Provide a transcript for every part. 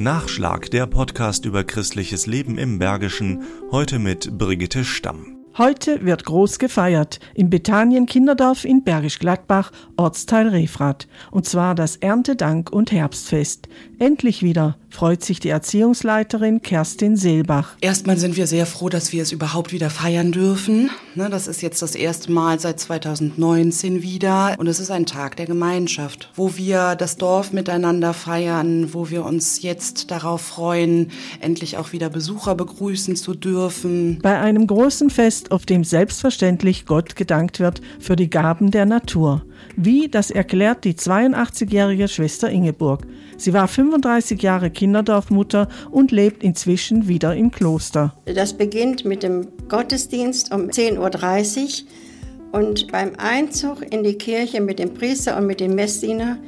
Nachschlag, der Podcast über christliches Leben im Bergischen, heute mit Brigitte Stamm. Heute wird groß gefeiert im Bethanien Kinderdorf in Bergisch Gladbach, Ortsteil Refrath. Und zwar das Erntedank- und Herbstfest. Endlich wieder freut sich die Erziehungsleiterin Kerstin Seelbach. Erstmal sind wir sehr froh, dass wir es überhaupt wieder feiern dürfen. Ne, das ist jetzt das erste Mal seit 2019 wieder. Und es ist ein Tag der Gemeinschaft, wo wir das Dorf miteinander feiern, wo wir uns jetzt darauf freuen, endlich auch wieder Besucher begrüßen zu dürfen. Bei einem großen Fest, auf dem selbstverständlich Gott gedankt wird für die Gaben der Natur. Wie, das erklärt die 82-jährige Schwester Ingeborg. Sie war 35 Jahre Kinderdorfmutter und lebt inzwischen wieder im Kloster. Das beginnt mit dem Gottesdienst um 10.30 Uhr und beim Einzug in die Kirche mit dem Priester und mit dem Messdiener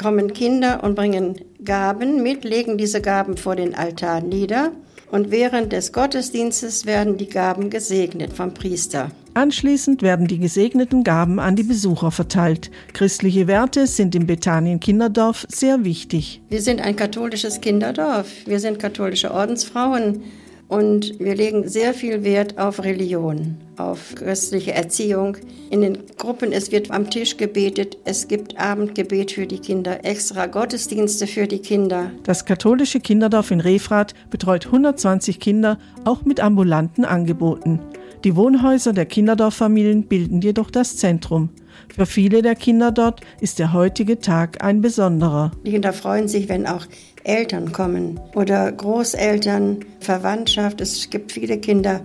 kommen Kinder und bringen Gaben mit, legen diese Gaben vor den Altar nieder und während des Gottesdienstes werden die Gaben gesegnet vom Priester. Anschließend werden die gesegneten Gaben an die Besucher verteilt. Christliche Werte sind im Bethanien Kinderdorf sehr wichtig. Wir sind ein katholisches Kinderdorf. Wir sind katholische Ordensfrauen. Und wir legen sehr viel Wert auf Religion, auf christliche Erziehung. In den Gruppen, es wird am Tisch gebetet, es gibt Abendgebet für die Kinder, extra Gottesdienste für die Kinder. Das katholische Kinderdorf in Refrath betreut 120 Kinder, auch mit ambulanten Angeboten. Die Wohnhäuser der Kinderdorffamilien bilden jedoch das Zentrum. Für viele der Kinder dort ist der heutige Tag ein besonderer. Die Kinder freuen sich, wenn auch Eltern kommen oder Großeltern, Verwandtschaft. Es gibt viele Kinder,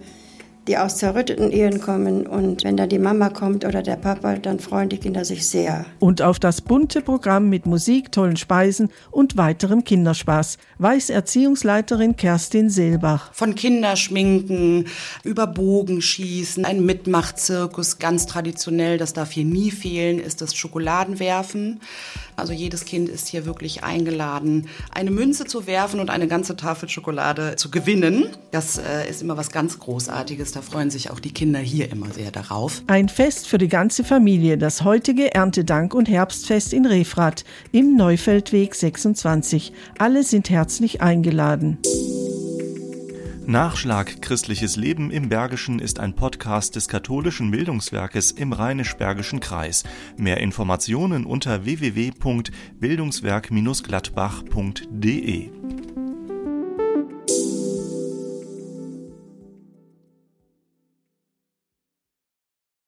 die aus zerrütteten Ehen kommen. Und wenn da die Mama kommt oder der Papa, dann freuen die Kinder sich sehr. Und auf das bunte Programm mit Musik, tollen Speisen und weiterem Kinderspaß weiß Erziehungsleiterin Kerstin Seelbach. Von Kinderschminken über Bogenschießen, ein Mitmachzirkus, ganz traditionell, das darf hier nie fehlen, ist das Schokoladenwerfen. Also jedes Kind ist hier wirklich eingeladen, eine Münze zu werfen und eine ganze Tafel Schokolade zu gewinnen. Das äh, ist immer was ganz Großartiges. Da freuen sich auch die Kinder hier immer sehr darauf. Ein Fest für die ganze Familie, das heutige Erntedank- und Herbstfest in Refrath im Neufeldweg 26. Alle sind herzlich eingeladen. Nachschlag Christliches Leben im Bergischen ist ein Podcast des katholischen Bildungswerkes im Rheinisch-Bergischen Kreis. Mehr Informationen unter www.bildungswerk-gladbach.de